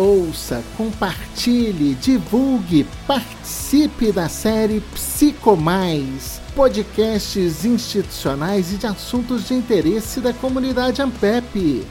ouça, compartilhe, divulgue, participe da série Psico Mais, podcasts institucionais e de assuntos de interesse da comunidade Ampep.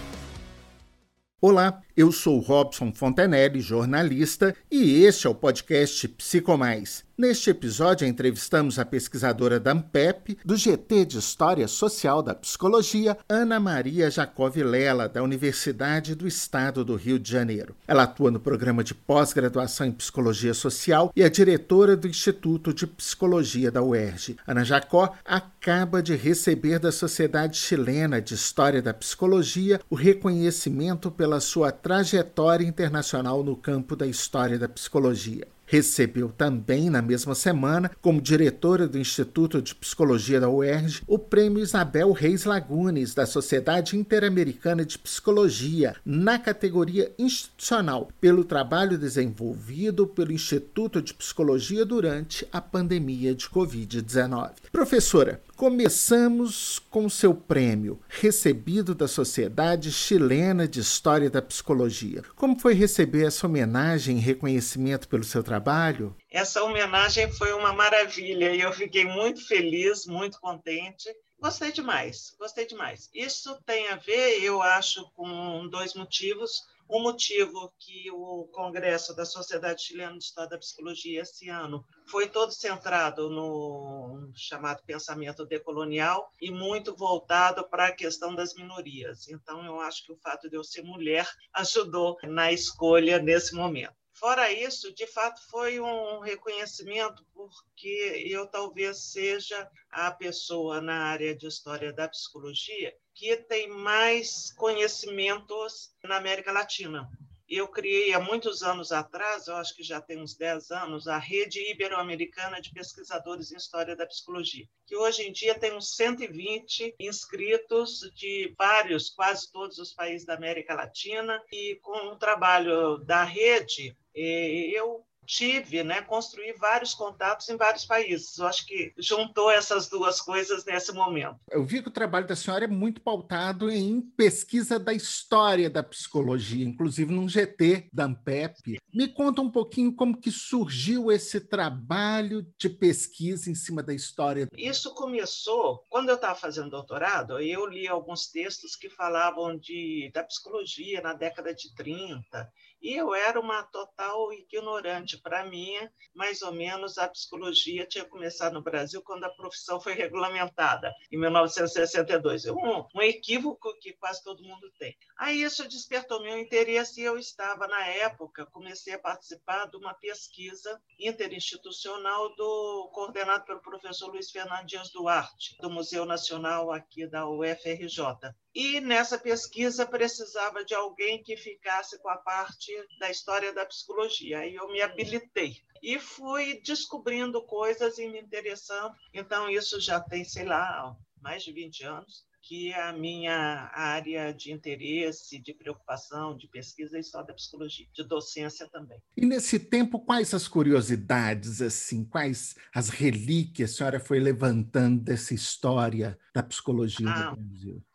Olá, eu sou Robson Fontenelle, jornalista, e este é o podcast Psicomais. Neste episódio, entrevistamos a pesquisadora da AMPEP, do GT de História Social da Psicologia, Ana Maria Jacob Lela, da Universidade do Estado do Rio de Janeiro. Ela atua no programa de pós-graduação em Psicologia Social e é diretora do Instituto de Psicologia da UERJ. Ana Jacó acaba de receber da Sociedade Chilena de História da Psicologia o reconhecimento pela sua trajetória internacional no campo da história da psicologia. Recebeu também, na mesma semana, como diretora do Instituto de Psicologia da UERJ, o Prêmio Isabel Reis Lagunes, da Sociedade Interamericana de Psicologia, na categoria institucional, pelo trabalho desenvolvido pelo Instituto de Psicologia durante a pandemia de Covid-19. Professora, Começamos com seu prêmio, recebido da Sociedade Chilena de História da Psicologia. Como foi receber essa homenagem e reconhecimento pelo seu trabalho? Essa homenagem foi uma maravilha e eu fiquei muito feliz, muito contente. Gostei demais, gostei demais. Isso tem a ver, eu acho, com dois motivos. Um motivo que o Congresso da Sociedade Chilena de História da Psicologia esse ano foi todo centrado no chamado pensamento decolonial e muito voltado para a questão das minorias. Então, eu acho que o fato de eu ser mulher ajudou na escolha nesse momento. Fora isso, de fato, foi um reconhecimento, porque eu talvez seja a pessoa na área de história da psicologia que tem mais conhecimentos na América Latina. Eu criei há muitos anos atrás, eu acho que já tem uns 10 anos, a Rede Ibero-Americana de Pesquisadores em História da Psicologia, que hoje em dia tem uns 120 inscritos de vários, quase todos os países da América Latina, e com o trabalho da rede, eu tive, né, construí vários contatos em vários países. Eu acho que juntou essas duas coisas nesse momento. Eu vi que o trabalho da senhora é muito pautado em pesquisa da história da psicologia, inclusive num GT da Ampep. Me conta um pouquinho como que surgiu esse trabalho de pesquisa em cima da história. Isso começou quando eu estava fazendo doutorado, eu li alguns textos que falavam de da psicologia na década de 30 e eu era uma total ignorante. Para mim, mais ou menos, a psicologia tinha começado no Brasil quando a profissão foi regulamentada, em 1962. Um, um equívoco que quase todo mundo tem. Aí isso despertou meu interesse e eu estava, na época, comecei a participar de uma pesquisa interinstitucional do, coordenado pelo professor Luiz Fernando Dias Duarte, do Museu Nacional aqui da UFRJ. E nessa pesquisa precisava de alguém que ficasse com a parte da história da psicologia. Aí eu me habilitei e fui descobrindo coisas e me interessando. Então, isso já tem, sei lá, mais de 20 anos que a minha área de interesse, de preocupação, de pesquisa é história da psicologia, de docência também. E nesse tempo, quais as curiosidades, assim, quais as relíquias a senhora foi levantando dessa história da psicologia ah, do Brasil?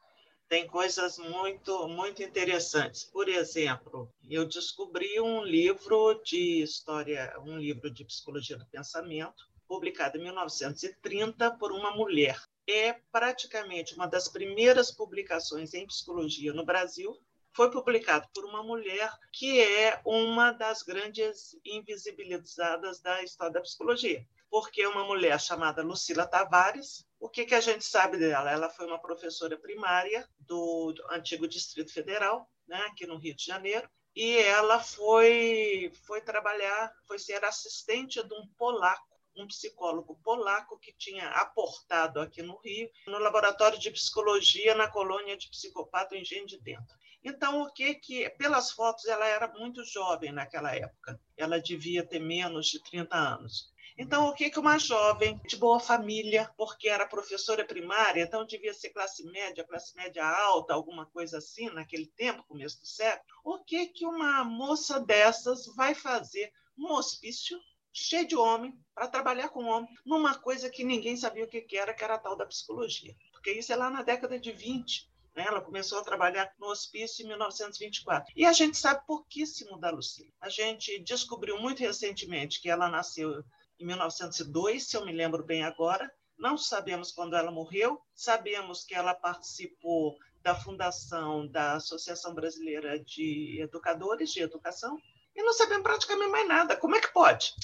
Tem coisas muito, muito interessantes. Por exemplo, eu descobri um livro de história, um livro de psicologia do pensamento, publicado em 1930 por uma mulher. É praticamente uma das primeiras publicações em psicologia no Brasil. Foi publicado por uma mulher que é uma das grandes invisibilizadas da história da psicologia, porque uma mulher chamada Lucila Tavares, o que, que a gente sabe dela? Ela foi uma professora primária do, do antigo Distrito Federal, né, aqui no Rio de Janeiro, e ela foi, foi trabalhar, foi ser assistente de um polaco, um psicólogo polaco que tinha aportado aqui no Rio, no laboratório de psicologia na colônia de psicopata Engenho de Dentro. Então, o que que, pelas fotos, ela era muito jovem naquela época. Ela devia ter menos de 30 anos. Então, o que, que uma jovem de boa família, porque era professora primária, então devia ser classe média, classe média alta, alguma coisa assim, naquele tempo, começo do século, o que, que uma moça dessas vai fazer num hospício cheio de homem, para trabalhar com homem, numa coisa que ninguém sabia o que era, que era a tal da psicologia. Porque isso é lá na década de 20. Né? Ela começou a trabalhar no hospício em 1924. E a gente sabe pouquíssimo da Lucília. A gente descobriu muito recentemente que ela nasceu em 1902, se eu me lembro bem agora. Não sabemos quando ela morreu, sabemos que ela participou da fundação da Associação Brasileira de Educadores de Educação, e não sabemos praticamente mais nada. Como é que pode?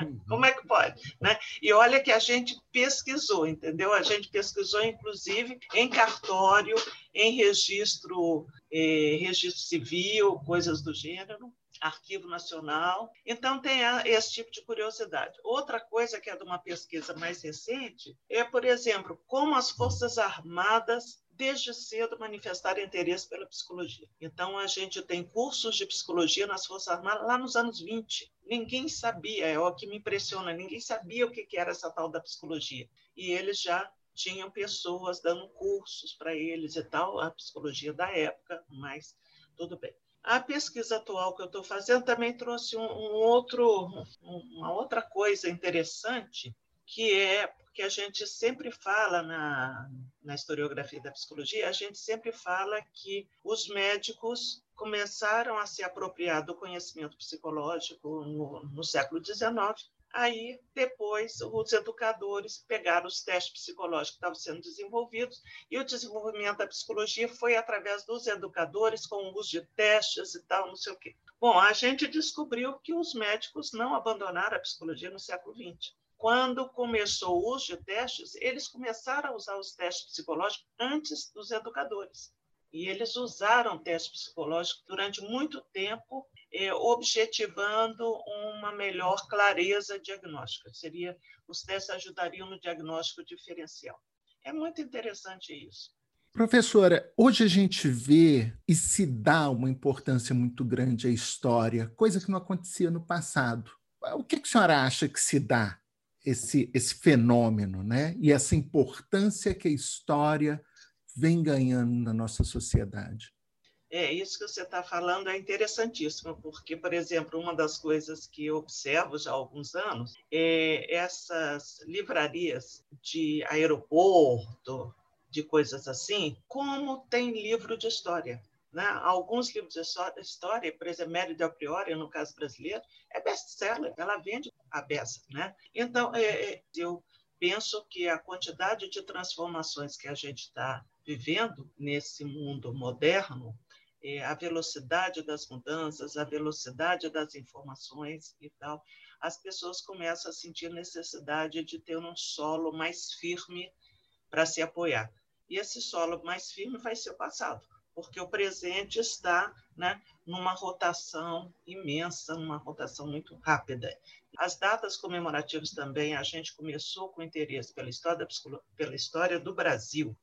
Uhum. Como é que pode? Né? E olha que a gente pesquisou, entendeu? A gente pesquisou, inclusive, em cartório, em registro, eh, registro civil, coisas do gênero, Arquivo Nacional. Então, tem esse tipo de curiosidade. Outra coisa que é de uma pesquisa mais recente é, por exemplo, como as Forças Armadas desde cedo manifestaram interesse pela psicologia. Então, a gente tem cursos de psicologia nas Forças Armadas lá nos anos 20. Ninguém sabia, é o que me impressiona, ninguém sabia o que era essa tal da psicologia. E eles já tinham pessoas dando cursos para eles e tal, a psicologia da época, mas tudo bem. A pesquisa atual que eu estou fazendo também trouxe um, um outro, um, uma outra coisa interessante, que é que a gente sempre fala na, na historiografia da psicologia, a gente sempre fala que os médicos começaram a se apropriar do conhecimento psicológico no, no século XIX. Aí, depois, os educadores pegaram os testes psicológicos que estavam sendo desenvolvidos e o desenvolvimento da psicologia foi através dos educadores, com o uso de testes e tal, não sei o quê. Bom, a gente descobriu que os médicos não abandonaram a psicologia no século XX quando começou o uso de testes, eles começaram a usar os testes psicológicos antes dos educadores. E eles usaram testes psicológicos durante muito tempo, objetivando uma melhor clareza diagnóstica. Seria, os testes ajudariam no diagnóstico diferencial. É muito interessante isso. Professora, hoje a gente vê e se dá uma importância muito grande à história, coisa que não acontecia no passado. O que, que a senhora acha que se dá esse, esse fenômeno, né? E essa importância que a história vem ganhando na nossa sociedade. É, isso que você está falando é interessantíssimo, porque, por exemplo, uma das coisas que eu observo já há alguns anos é essas livrarias de aeroporto, de coisas assim, como tem livro de história. Né? Alguns livros de história, por exemplo, Mary Del Priori, no caso brasileiro, é best-seller, ela vende a beça. Né? Então, é, é, eu penso que a quantidade de transformações que a gente está vivendo nesse mundo moderno, a velocidade das mudanças, a velocidade das informações e tal, as pessoas começam a sentir necessidade de ter um solo mais firme para se apoiar. E esse solo mais firme vai ser o passado porque o presente está né, numa rotação imensa, numa rotação muito rápida. As datas comemorativas também, a gente começou com interesse pela história, pela história do Brasil,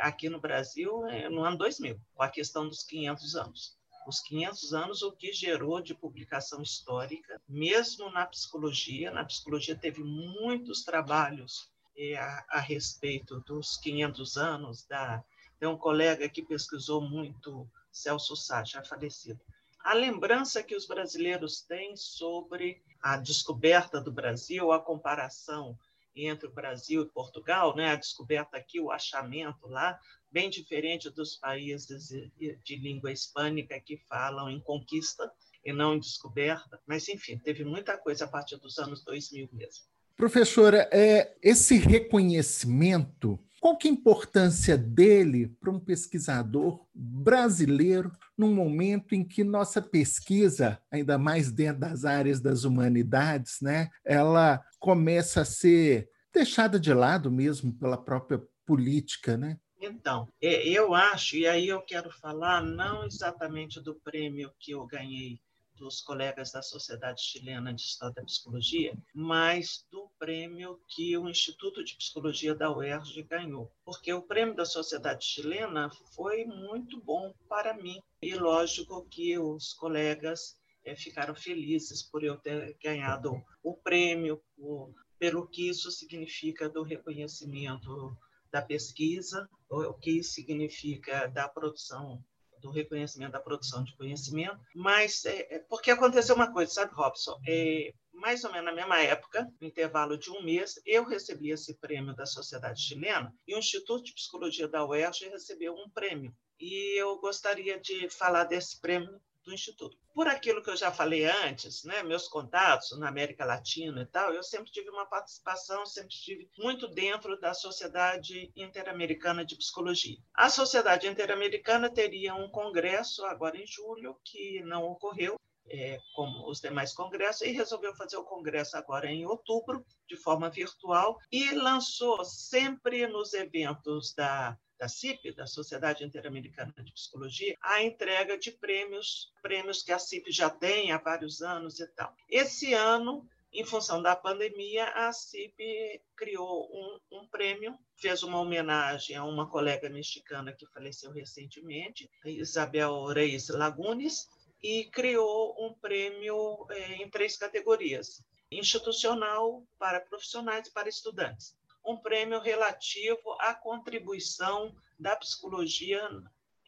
aqui no Brasil, é, no ano 2000, com a questão dos 500 anos. Os 500 anos, o que gerou de publicação histórica, mesmo na psicologia, na psicologia teve muitos trabalhos é, a, a respeito dos 500 anos da tem um colega que pesquisou muito, Celso Sá, já falecido. A lembrança que os brasileiros têm sobre a descoberta do Brasil, a comparação entre o Brasil e Portugal, né? a descoberta aqui, o achamento lá, bem diferente dos países de língua hispânica que falam em conquista e não em descoberta. Mas, enfim, teve muita coisa a partir dos anos 2000 mesmo. Professora, é, esse reconhecimento qual que é a importância dele para um pesquisador brasileiro num momento em que nossa pesquisa, ainda mais dentro das áreas das humanidades, né, ela começa a ser deixada de lado mesmo pela própria política, né? Então, eu acho, e aí eu quero falar não exatamente do prêmio que eu ganhei dos colegas da Sociedade Chilena de História da Psicologia, mas do prêmio que o Instituto de Psicologia da UERJ ganhou. Porque o prêmio da Sociedade Chilena foi muito bom para mim. E lógico que os colegas é, ficaram felizes por eu ter ganhado o prêmio, por, pelo que isso significa do reconhecimento da pesquisa, o que significa da produção do reconhecimento da produção de conhecimento, mas é, é, porque aconteceu uma coisa, sabe, Robson? É, mais ou menos na mesma época, no intervalo de um mês, eu recebi esse prêmio da Sociedade Chilena e o Instituto de Psicologia da UERJ recebeu um prêmio. E eu gostaria de falar desse prêmio do Instituto. Por aquilo que eu já falei antes, né, meus contatos na América Latina e tal, eu sempre tive uma participação, sempre estive muito dentro da Sociedade Interamericana de Psicologia. A Sociedade Interamericana teria um congresso agora em julho, que não ocorreu, é, como os demais congressos, e resolveu fazer o congresso agora em outubro, de forma virtual, e lançou sempre nos eventos da da CIP, da Sociedade Interamericana de Psicologia, a entrega de prêmios, prêmios que a CIP já tem há vários anos e tal. Esse ano, em função da pandemia, a CIP criou um, um, prêmio, fez uma homenagem a uma colega mexicana que faleceu recentemente, Isabel Reis Lagunes, e criou um prêmio é, em três categorias: institucional, para profissionais e para estudantes um prêmio relativo à contribuição da psicologia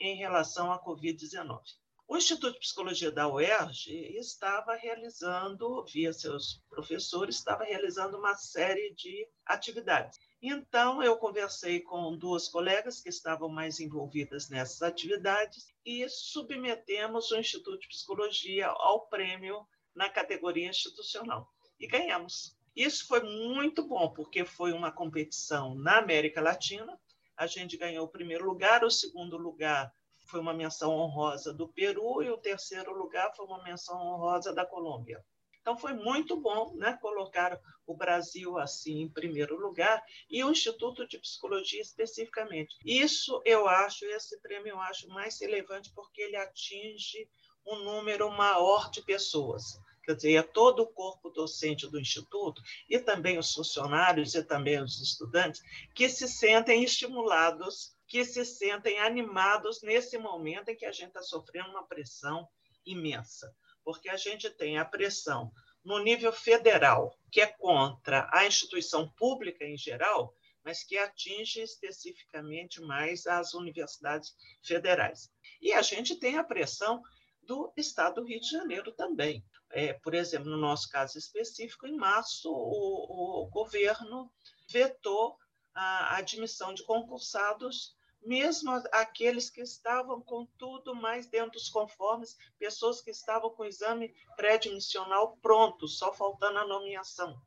em relação à Covid-19. O Instituto de Psicologia da UERJ estava realizando, via seus professores, estava realizando uma série de atividades. Então, eu conversei com duas colegas que estavam mais envolvidas nessas atividades e submetemos o Instituto de Psicologia ao prêmio na categoria institucional. E ganhamos. Isso foi muito bom, porque foi uma competição na América Latina. A gente ganhou o primeiro lugar, o segundo lugar foi uma menção honrosa do Peru e o terceiro lugar foi uma menção honrosa da Colômbia. Então foi muito bom, né, colocar o Brasil assim em primeiro lugar e o Instituto de Psicologia especificamente. Isso eu acho, esse prêmio eu acho mais relevante porque ele atinge um número maior de pessoas quer dizer, é todo o corpo docente do Instituto, e também os funcionários e também os estudantes, que se sentem estimulados, que se sentem animados nesse momento em que a gente está sofrendo uma pressão imensa. Porque a gente tem a pressão no nível federal, que é contra a instituição pública em geral, mas que atinge especificamente mais as universidades federais. E a gente tem a pressão do Estado do Rio de Janeiro também. É, por exemplo, no nosso caso específico, em março, o, o governo vetou a admissão de concursados, mesmo aqueles que estavam com tudo mais dentro dos conformes, pessoas que estavam com o exame pré-admissional pronto, só faltando a nomeação.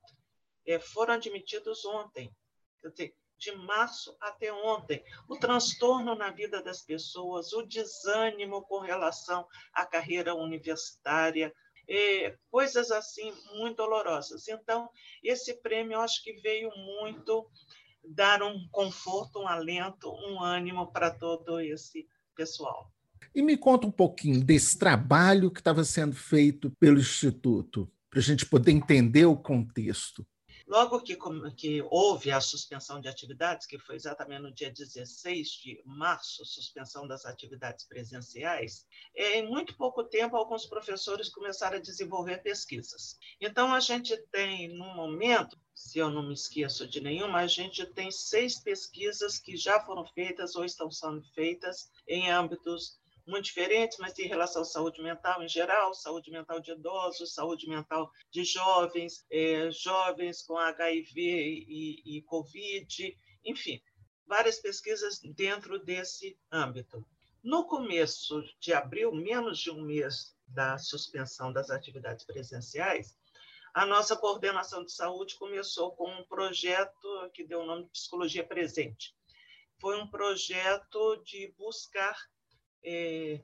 É, foram admitidos ontem, de março até ontem. O transtorno na vida das pessoas, o desânimo com relação à carreira universitária, é, coisas assim muito dolorosas. Então, esse prêmio eu acho que veio muito dar um conforto, um alento, um ânimo para todo esse pessoal. E me conta um pouquinho desse trabalho que estava sendo feito pelo Instituto, para a gente poder entender o contexto. Logo que, que houve a suspensão de atividades, que foi exatamente no dia 16 de março, suspensão das atividades presenciais, é, em muito pouco tempo, alguns professores começaram a desenvolver pesquisas. Então, a gente tem, no momento, se eu não me esqueço de nenhuma, a gente tem seis pesquisas que já foram feitas ou estão sendo feitas em âmbitos muito diferentes, mas em relação à saúde mental em geral, saúde mental de idosos, saúde mental de jovens, é, jovens com HIV e, e Covid, enfim, várias pesquisas dentro desse âmbito. No começo de abril, menos de um mês da suspensão das atividades presenciais, a nossa coordenação de saúde começou com um projeto que deu o nome de Psicologia Presente. Foi um projeto de buscar é,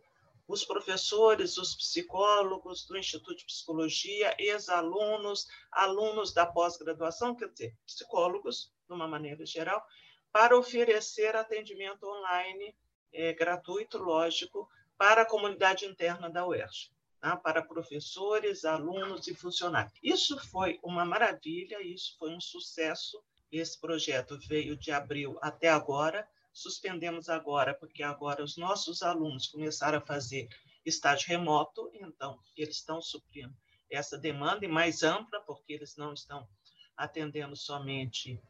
os professores, os psicólogos do Instituto de Psicologia, ex-alunos, alunos da pós-graduação, quer dizer, psicólogos, de uma maneira geral, para oferecer atendimento online é, gratuito, lógico, para a comunidade interna da UERJ, tá? para professores, alunos e funcionários. Isso foi uma maravilha, isso foi um sucesso. Esse projeto veio de abril até agora, Suspendemos agora, porque agora os nossos alunos começaram a fazer estágio remoto, então eles estão suprindo essa demanda e mais ampla, porque eles não estão atendendo somente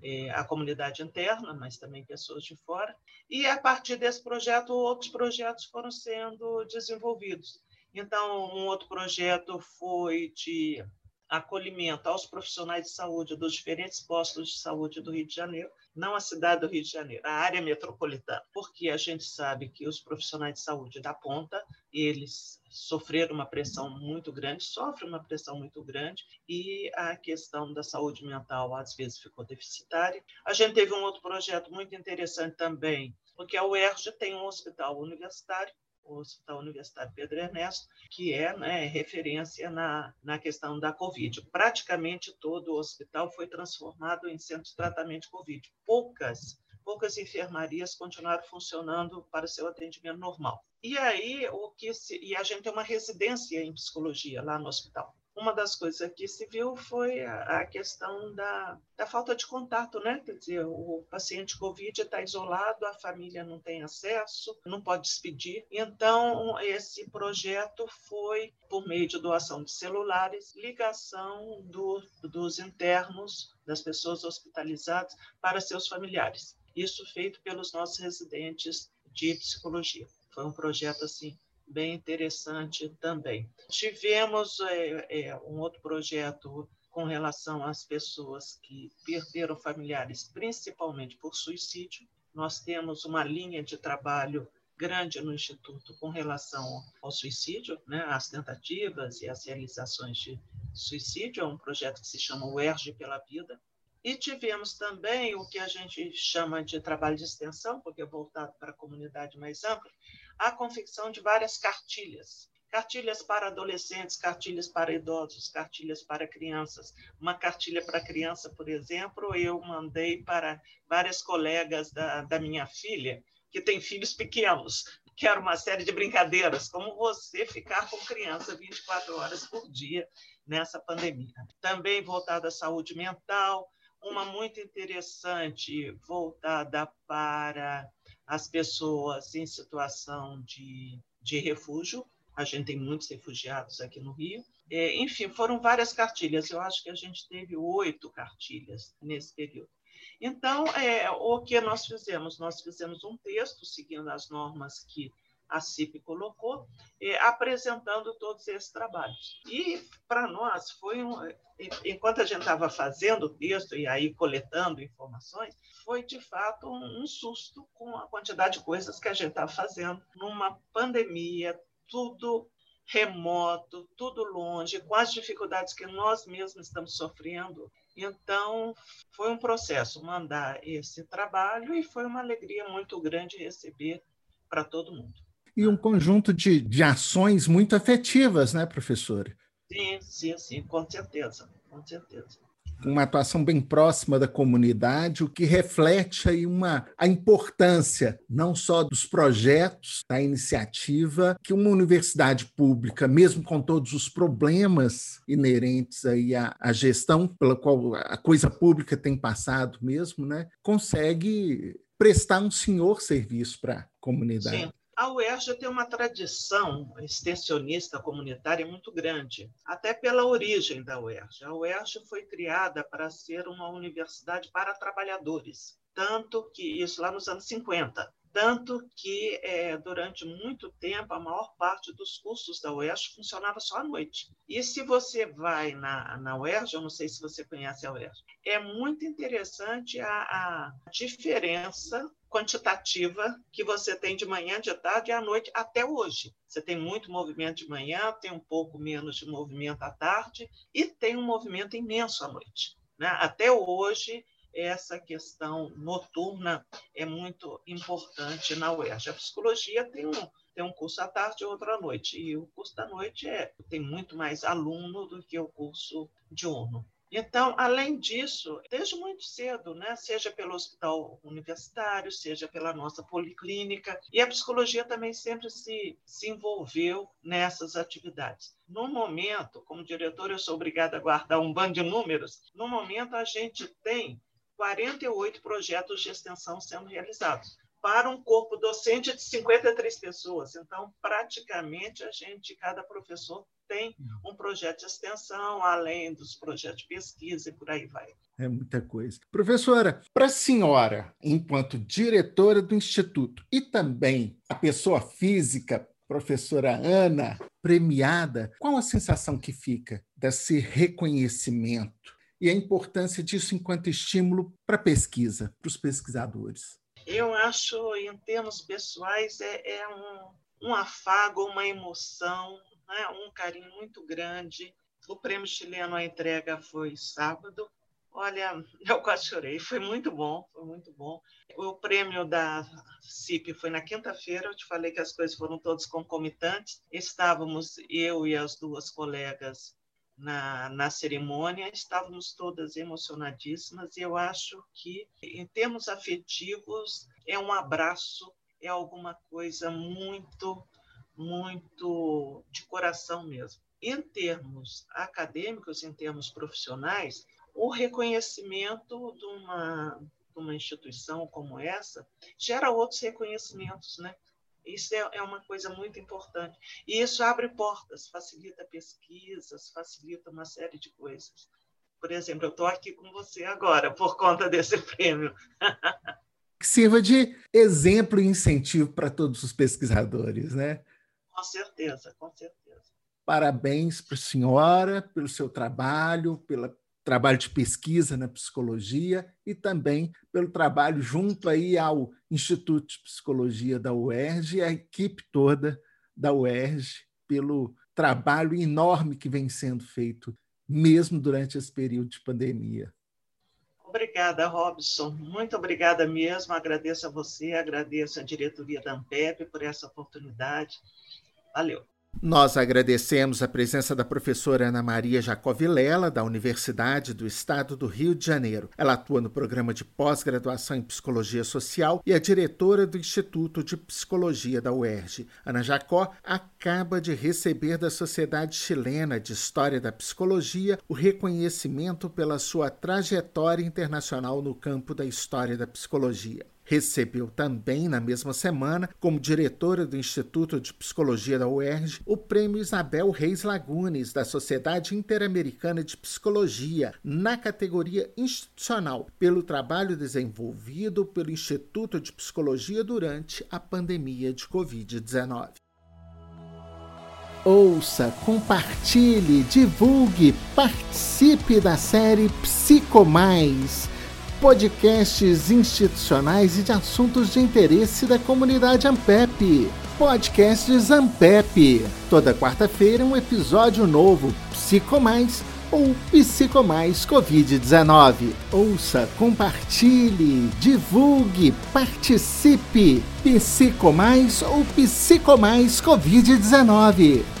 é, a comunidade interna, mas também pessoas de fora. E a partir desse projeto, outros projetos foram sendo desenvolvidos. Então, um outro projeto foi de acolhimento aos profissionais de saúde dos diferentes postos de saúde do Rio de Janeiro, não a cidade do Rio de Janeiro, a área metropolitana, porque a gente sabe que os profissionais de saúde da ponta, eles sofreram uma pressão muito grande, sofrem uma pressão muito grande, e a questão da saúde mental às vezes ficou deficitária. A gente teve um outro projeto muito interessante também, porque a UERJ tem um hospital universitário o Hospital Universitário Pedro Ernesto, que é né, referência na, na questão da Covid. Praticamente todo o hospital foi transformado em centro de tratamento de Covid. Poucas poucas enfermarias continuaram funcionando para seu atendimento normal. E aí o que se, e a gente tem uma residência em psicologia lá no hospital uma das coisas que se viu foi a, questão da, da, falta de contato, né? Quer dizer, o paciente Covid está isolado, a família não tem acesso, não pode despedir. Então, esse projeto foi, por meio de doação de celulares, ligação do, dos internos, das pessoas hospitalizadas, para seus familiares. Isso feito pelos nossos residentes de psicologia. Foi um projeto assim bem interessante também. Tivemos é, é, um outro projeto com relação às pessoas que perderam familiares, principalmente por suicídio. Nós temos uma linha de trabalho grande no Instituto com relação ao suicídio, né, as tentativas e as realizações de suicídio. É um projeto que se chama UERJ pela Vida. E tivemos também o que a gente chama de trabalho de extensão, porque é voltado para a comunidade mais ampla, a confecção de várias cartilhas. Cartilhas para adolescentes, cartilhas para idosos, cartilhas para crianças. Uma cartilha para criança, por exemplo, eu mandei para várias colegas da, da minha filha, que tem filhos pequenos, que era uma série de brincadeiras, como você ficar com criança 24 horas por dia nessa pandemia. Também voltada à saúde mental, uma muito interessante voltada para as pessoas em situação de, de refúgio. A gente tem muitos refugiados aqui no Rio. É, enfim, foram várias cartilhas. Eu acho que a gente teve oito cartilhas nesse período. Então, é, o que nós fizemos? Nós fizemos um texto seguindo as normas que a CIP colocou, eh, apresentando todos esses trabalhos. E, para nós, foi um, enquanto a gente estava fazendo o texto e aí coletando informações, foi de fato um, um susto com a quantidade de coisas que a gente estava fazendo numa pandemia, tudo remoto, tudo longe, com as dificuldades que nós mesmos estamos sofrendo. Então, foi um processo mandar esse trabalho e foi uma alegria muito grande receber para todo mundo e um conjunto de, de ações muito afetivas, né, professora? Sim, sim, sim, com certeza, com certeza. Uma atuação bem próxima da comunidade, o que reflete aí uma, a importância não só dos projetos, da iniciativa, que uma universidade pública, mesmo com todos os problemas inerentes aí à, à gestão pela qual a coisa pública tem passado mesmo, né, consegue prestar um senhor serviço para a comunidade. Sim. A UERJ tem uma tradição extensionista comunitária muito grande, até pela origem da UERJ. A UERJ foi criada para ser uma universidade para trabalhadores, tanto que isso lá nos anos 50 tanto que é, durante muito tempo a maior parte dos cursos da UERJ funcionava só à noite. E se você vai na, na UERJ, eu não sei se você conhece a UERJ, é muito interessante a, a diferença quantitativa que você tem de manhã, de tarde e à noite até hoje. Você tem muito movimento de manhã, tem um pouco menos de movimento à tarde e tem um movimento imenso à noite. Né? Até hoje, essa questão noturna é muito importante na UERJ. A psicologia tem um, tem um curso à tarde e outro à noite, e o curso da noite é, tem muito mais aluno do que o curso diurno. Então, além disso, desde muito cedo, né, seja pelo hospital universitário, seja pela nossa policlínica, e a psicologia também sempre se, se envolveu nessas atividades. No momento, como diretor, eu sou obrigada a guardar um bando de números, no momento a gente tem 48 projetos de extensão sendo realizados para um corpo docente de 53 pessoas. Então, praticamente, a gente, cada professor tem um projeto de extensão, além dos projetos de pesquisa e por aí vai. É muita coisa. Professora, para a senhora, enquanto diretora do Instituto e também a pessoa física, professora Ana, premiada, qual a sensação que fica desse reconhecimento e a importância disso enquanto estímulo para a pesquisa, para os pesquisadores? Eu acho, em termos pessoais, é, é um, um afago, uma emoção, né? um carinho muito grande. O prêmio chileno, a entrega foi sábado. Olha, eu quase chorei, foi muito bom, foi muito bom. O prêmio da CIP foi na quinta-feira, eu te falei que as coisas foram todas concomitantes. Estávamos eu e as duas colegas na, na cerimônia, estávamos todas emocionadíssimas e eu acho que, em termos afetivos, é um abraço, é alguma coisa muito, muito de coração mesmo. Em termos acadêmicos, em termos profissionais, o reconhecimento de uma, de uma instituição como essa gera outros reconhecimentos, né? Isso é, é uma coisa muito importante. E isso abre portas, facilita pesquisas, facilita uma série de coisas. Por exemplo, eu estou aqui com você agora por conta desse prêmio. que sirva de exemplo e incentivo para todos os pesquisadores, né? Com certeza, com certeza. Parabéns para a senhora pelo seu trabalho, pela trabalho de pesquisa na psicologia e também pelo trabalho junto aí ao Instituto de Psicologia da UERJ e a equipe toda da UERJ pelo trabalho enorme que vem sendo feito mesmo durante esse período de pandemia. Obrigada, Robson. Muito obrigada mesmo. Agradeço a você, agradeço a diretoria da Ampep por essa oportunidade. Valeu. Nós agradecemos a presença da professora Ana Maria Jacovilela, da Universidade do Estado do Rio de Janeiro. Ela atua no programa de pós-graduação em Psicologia Social e é diretora do Instituto de Psicologia da UERJ. Ana Jacó acaba de receber da Sociedade Chilena de História da Psicologia o reconhecimento pela sua trajetória internacional no campo da história da psicologia. Recebeu também, na mesma semana, como diretora do Instituto de Psicologia da UERJ, o Prêmio Isabel Reis Lagunes, da Sociedade Interamericana de Psicologia, na categoria institucional, pelo trabalho desenvolvido pelo Instituto de Psicologia durante a pandemia de Covid-19. Ouça, compartilhe, divulgue, participe da série Psico Mais podcasts institucionais e de assuntos de interesse da comunidade Ampep. Podcasts Ampep. Toda quarta-feira um episódio novo, Psico Mais ou Psico Mais Covid-19. Ouça, compartilhe, divulgue, participe. Psico Mais ou Psico Mais Covid-19.